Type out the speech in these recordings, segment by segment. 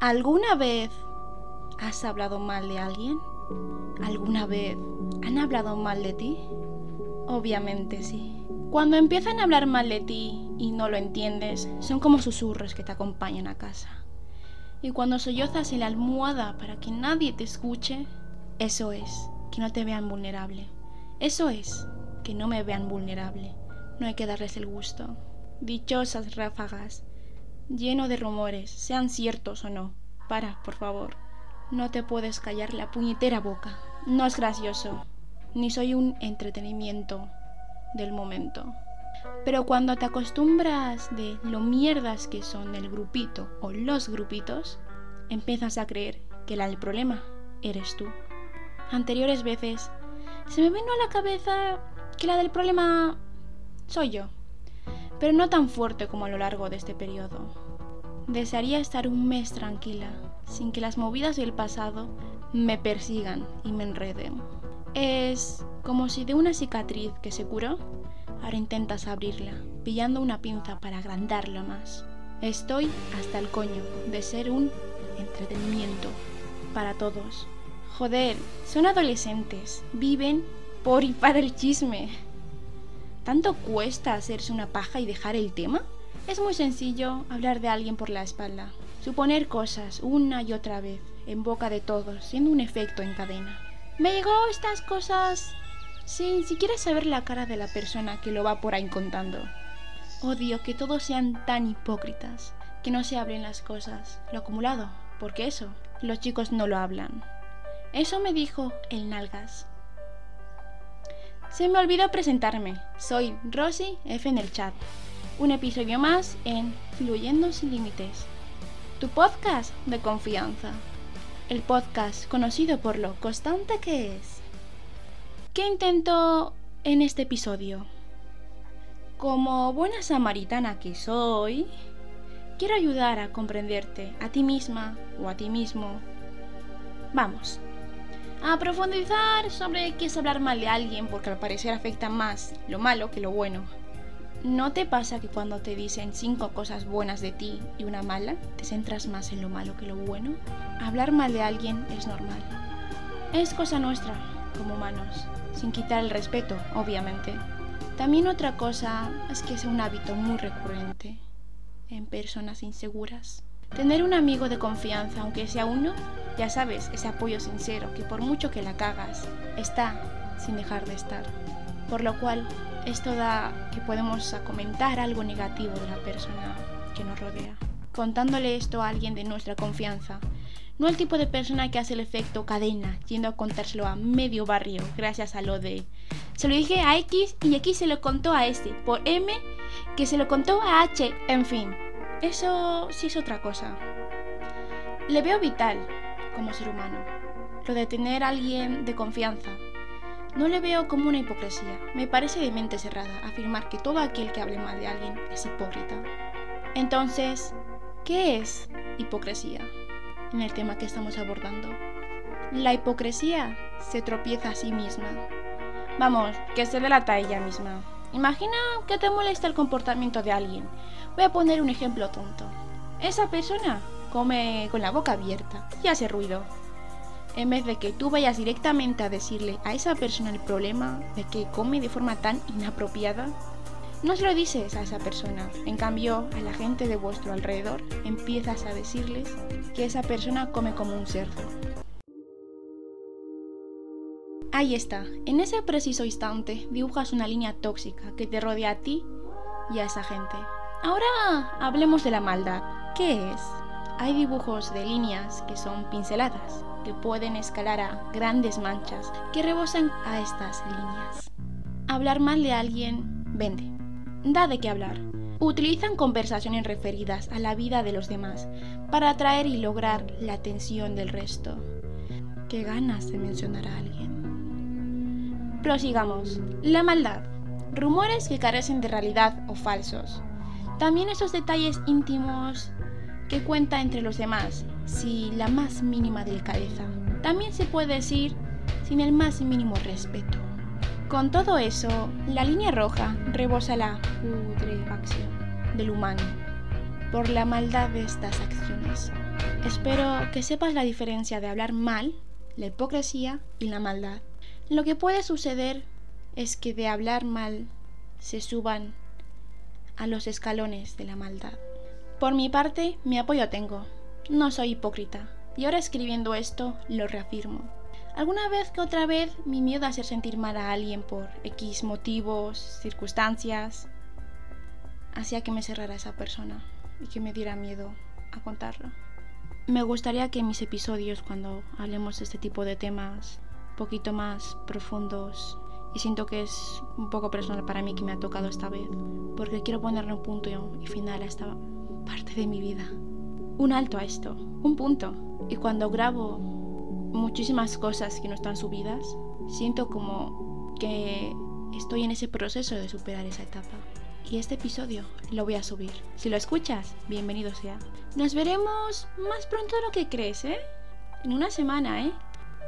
¿Alguna vez has hablado mal de alguien? ¿Alguna vez han hablado mal de ti? Obviamente sí. Cuando empiezan a hablar mal de ti y no lo entiendes, son como susurros que te acompañan a casa. Y cuando sollozas en la almohada para que nadie te escuche, eso es, que no te vean vulnerable. Eso es, que no me vean vulnerable. No hay que darles el gusto. Dichosas ráfagas, lleno de rumores, sean ciertos o no. Para, por favor. No te puedes callar la puñetera boca. No es gracioso, ni soy un entretenimiento del momento. Pero cuando te acostumbras de lo mierdas que son el grupito o los grupitos, empiezas a creer que la del problema eres tú. Anteriores veces se me vino a la cabeza que la del problema soy yo pero no tan fuerte como a lo largo de este periodo. Desearía estar un mes tranquila, sin que las movidas del pasado me persigan y me enreden. Es como si de una cicatriz que se curó, ahora intentas abrirla, pillando una pinza para agrandarla más. Estoy hasta el coño de ser un entretenimiento para todos. Joder, son adolescentes, viven por y para el chisme. ¿Tanto cuesta hacerse una paja y dejar el tema? Es muy sencillo hablar de alguien por la espalda, suponer cosas una y otra vez, en boca de todos, siendo un efecto en cadena. Me llegó estas cosas sin siquiera saber la cara de la persona que lo va por ahí contando. Odio que todos sean tan hipócritas, que no se hablen las cosas, lo acumulado, porque eso, los chicos no lo hablan. Eso me dijo el Nalgas, se me olvidó presentarme. Soy Rosy F en el chat. Un episodio más en Fluyendo sin Límites. Tu podcast de confianza. El podcast conocido por lo constante que es. ¿Qué intento en este episodio? Como buena samaritana que soy, quiero ayudar a comprenderte a ti misma o a ti mismo. Vamos, a profundizar sobre qué es hablar mal de alguien porque al parecer afecta más lo malo que lo bueno. ¿No te pasa que cuando te dicen cinco cosas buenas de ti y una mala, te centras más en lo malo que lo bueno? Hablar mal de alguien es normal. Es cosa nuestra, como humanos, sin quitar el respeto, obviamente. También otra cosa es que es un hábito muy recurrente en personas inseguras. Tener un amigo de confianza, aunque sea uno, ya sabes, ese apoyo sincero que por mucho que la cagas, está sin dejar de estar. Por lo cual, esto da que podemos comentar algo negativo de la persona que nos rodea. Contándole esto a alguien de nuestra confianza, no el tipo de persona que hace el efecto cadena, yendo a contárselo a medio barrio, gracias a lo de... Se lo dije a X y X se lo contó a este, por M que se lo contó a H, en fin, eso sí es otra cosa. Le veo vital como ser humano, lo de tener a alguien de confianza. No le veo como una hipocresía. Me parece de mente cerrada afirmar que todo aquel que hable mal de alguien es hipócrita. Entonces, ¿qué es hipocresía en el tema que estamos abordando? La hipocresía se tropieza a sí misma. Vamos, que se delata a ella misma. Imagina que te molesta el comportamiento de alguien Voy a poner un ejemplo tonto. Esa persona come con la boca abierta y hace ruido. En vez de que tú vayas directamente a decirle a esa persona el problema de que come de forma tan inapropiada, no se lo dices a esa persona. En cambio, a la gente de vuestro alrededor empiezas a decirles que esa persona come como un cerdo. Ahí está, en ese preciso instante dibujas una línea tóxica que te rodea a ti y a esa gente. Ahora hablemos de la maldad. ¿Qué es? Hay dibujos de líneas que son pinceladas, que pueden escalar a grandes manchas que rebosan a estas líneas. Hablar mal de alguien vende. Da de qué hablar. Utilizan conversaciones referidas a la vida de los demás para atraer y lograr la atención del resto. Qué ganas de mencionar a alguien. Prosigamos. La maldad. Rumores que carecen de realidad o falsos. También esos detalles íntimos que cuenta entre los demás, sin la más mínima delicadeza. También se puede decir sin el más mínimo respeto. Con todo eso, la línea roja rebosa la putrefacción del humano por la maldad de estas acciones. Espero que sepas la diferencia de hablar mal, la hipocresía y la maldad. Lo que puede suceder es que de hablar mal se suban a los escalones de la maldad. Por mi parte, mi apoyo tengo. No soy hipócrita. Y ahora escribiendo esto, lo reafirmo. Alguna vez que otra vez mi miedo a hacer sentir mal a alguien por X motivos, circunstancias, hacía que me cerrara esa persona y que me diera miedo a contarlo. Me gustaría que mis episodios, cuando hablemos de este tipo de temas, poquito más profundos, y siento que es un poco personal para mí que me ha tocado esta vez, porque quiero ponerle un punto y final a esta parte de mi vida. Un alto a esto, un punto. Y cuando grabo muchísimas cosas que no están subidas, siento como que estoy en ese proceso de superar esa etapa. Y este episodio lo voy a subir. Si lo escuchas, bienvenido sea. Nos veremos más pronto de lo que crees, ¿eh? En una semana, ¿eh?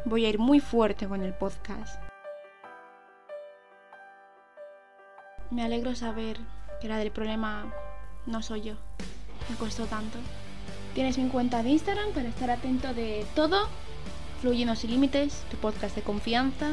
Voy a ir muy fuerte con el podcast. Me alegro saber que la del problema no soy yo. Me costó tanto. Tienes mi cuenta de Instagram para estar atento de todo. Fluyendo sin límites, tu podcast de confianza.